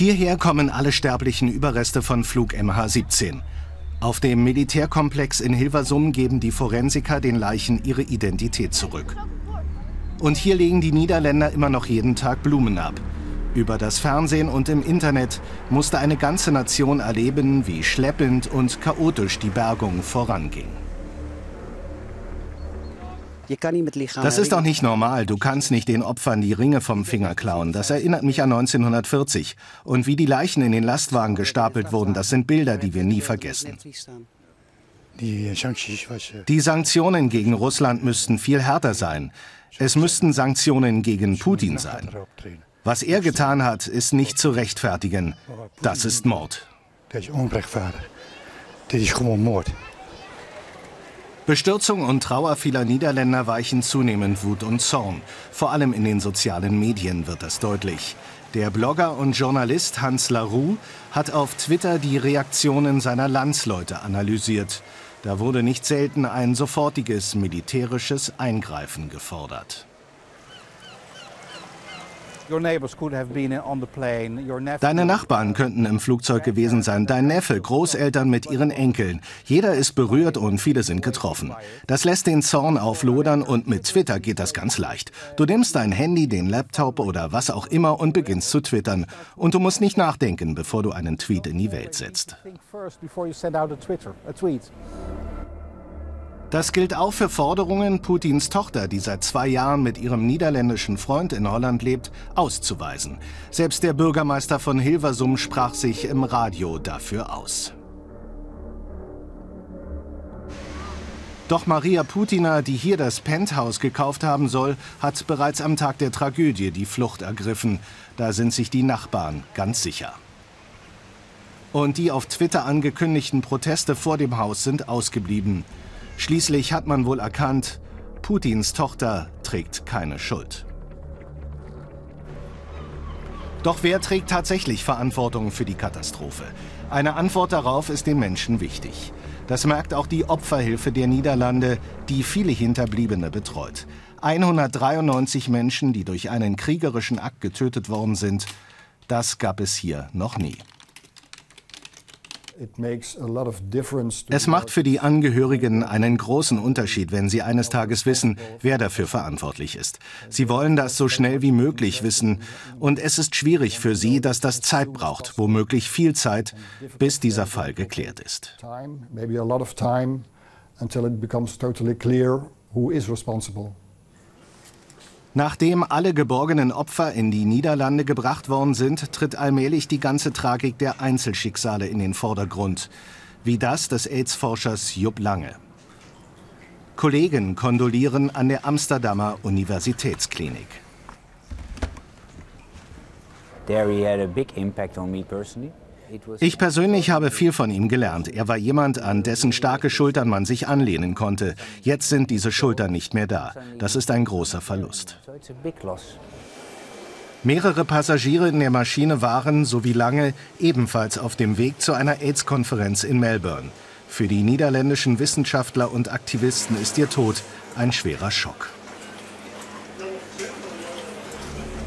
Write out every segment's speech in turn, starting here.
Hierher kommen alle sterblichen Überreste von Flug MH17. Auf dem Militärkomplex in Hilversum geben die Forensiker den Leichen ihre Identität zurück. Und hier legen die Niederländer immer noch jeden Tag Blumen ab. Über das Fernsehen und im Internet musste eine ganze Nation erleben, wie schleppend und chaotisch die Bergung voranging. Das ist doch nicht normal. Du kannst nicht den Opfern die Ringe vom Finger klauen. Das erinnert mich an 1940. Und wie die Leichen in den Lastwagen gestapelt wurden, das sind Bilder, die wir nie vergessen. Die Sanktionen gegen Russland müssten viel härter sein. Es müssten Sanktionen gegen Putin sein. Was er getan hat, ist nicht zu rechtfertigen. Das ist Mord. Das ist unrechtfertig. Das ist Mord. Bestürzung und Trauer vieler Niederländer weichen zunehmend Wut und Zorn. Vor allem in den sozialen Medien wird das deutlich. Der Blogger und Journalist Hans Laroux hat auf Twitter die Reaktionen seiner Landsleute analysiert. Da wurde nicht selten ein sofortiges militärisches Eingreifen gefordert. Deine Nachbarn könnten im Flugzeug gewesen sein, dein Neffe, Großeltern mit ihren Enkeln. Jeder ist berührt und viele sind getroffen. Das lässt den Zorn auflodern und mit Twitter geht das ganz leicht. Du nimmst dein Handy, den Laptop oder was auch immer und beginnst zu twittern. Und du musst nicht nachdenken, bevor du einen Tweet in die Welt setzt. Das gilt auch für Forderungen, Putins Tochter, die seit zwei Jahren mit ihrem niederländischen Freund in Holland lebt, auszuweisen. Selbst der Bürgermeister von Hilversum sprach sich im Radio dafür aus. Doch Maria Putina, die hier das Penthouse gekauft haben soll, hat bereits am Tag der Tragödie die Flucht ergriffen. Da sind sich die Nachbarn ganz sicher. Und die auf Twitter angekündigten Proteste vor dem Haus sind ausgeblieben. Schließlich hat man wohl erkannt, Putins Tochter trägt keine Schuld. Doch wer trägt tatsächlich Verantwortung für die Katastrophe? Eine Antwort darauf ist den Menschen wichtig. Das merkt auch die Opferhilfe der Niederlande, die viele Hinterbliebene betreut. 193 Menschen, die durch einen kriegerischen Akt getötet worden sind, das gab es hier noch nie. Es macht für die Angehörigen einen großen Unterschied, wenn sie eines Tages wissen, wer dafür verantwortlich ist. Sie wollen das so schnell wie möglich wissen. Und es ist schwierig für sie, dass das Zeit braucht, womöglich viel Zeit, bis dieser Fall geklärt ist. Until it becomes totally clear who is responsible. Nachdem alle geborgenen Opfer in die Niederlande gebracht worden sind, tritt allmählich die ganze Tragik der Einzelschicksale in den Vordergrund, wie das des AIDS-Forschers Jupp Lange. Kollegen kondolieren an der Amsterdamer Universitätsklinik. He had a big impact on me personally. Ich persönlich habe viel von ihm gelernt. Er war jemand, an dessen starke Schultern man sich anlehnen konnte. Jetzt sind diese Schultern nicht mehr da. Das ist ein großer Verlust. Mehrere Passagiere in der Maschine waren, so wie lange, ebenfalls auf dem Weg zu einer AIDS-Konferenz in Melbourne. Für die niederländischen Wissenschaftler und Aktivisten ist ihr Tod ein schwerer Schock.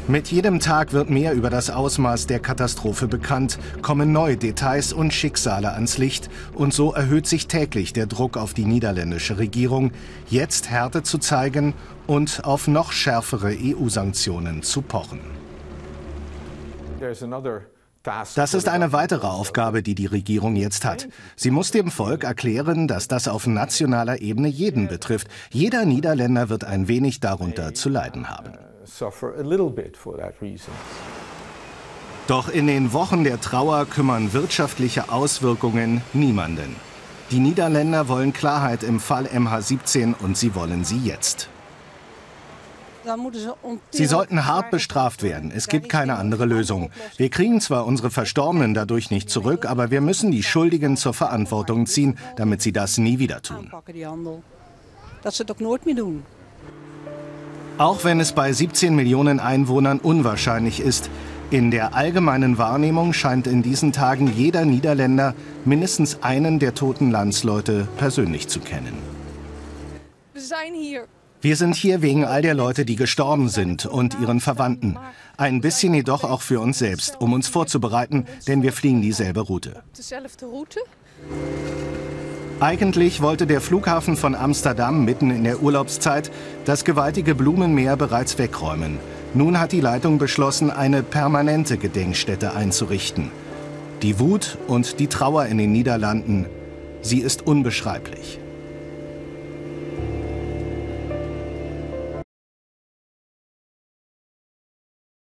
Mit jedem Tag wird mehr über das Ausmaß der Katastrophe bekannt, kommen neue Details und Schicksale ans Licht und so erhöht sich täglich der Druck auf die niederländische Regierung, jetzt Härte zu zeigen und auf noch schärfere EU-Sanktionen zu pochen. Das ist eine weitere Aufgabe, die die Regierung jetzt hat. Sie muss dem Volk erklären, dass das auf nationaler Ebene jeden betrifft. Jeder Niederländer wird ein wenig darunter zu leiden haben suffer a little bit for that reason. Doch in den Wochen der Trauer kümmern wirtschaftliche Auswirkungen niemanden. Die Niederländer wollen Klarheit im Fall MH17 und sie wollen sie jetzt. Sie sollten hart bestraft werden. Es gibt keine andere Lösung. Wir kriegen zwar unsere Verstorbenen dadurch nicht zurück, aber wir müssen die Schuldigen zur Verantwortung ziehen, damit sie das nie wieder tun. Das sie doch nooit mehr tun. Auch wenn es bei 17 Millionen Einwohnern unwahrscheinlich ist, in der allgemeinen Wahrnehmung scheint in diesen Tagen jeder Niederländer mindestens einen der toten Landsleute persönlich zu kennen. Wir sind hier wegen all der Leute, die gestorben sind und ihren Verwandten. Ein bisschen jedoch auch für uns selbst, um uns vorzubereiten, denn wir fliegen dieselbe Route. Eigentlich wollte der Flughafen von Amsterdam mitten in der Urlaubszeit das gewaltige Blumenmeer bereits wegräumen. Nun hat die Leitung beschlossen, eine permanente Gedenkstätte einzurichten. Die Wut und die Trauer in den Niederlanden, sie ist unbeschreiblich.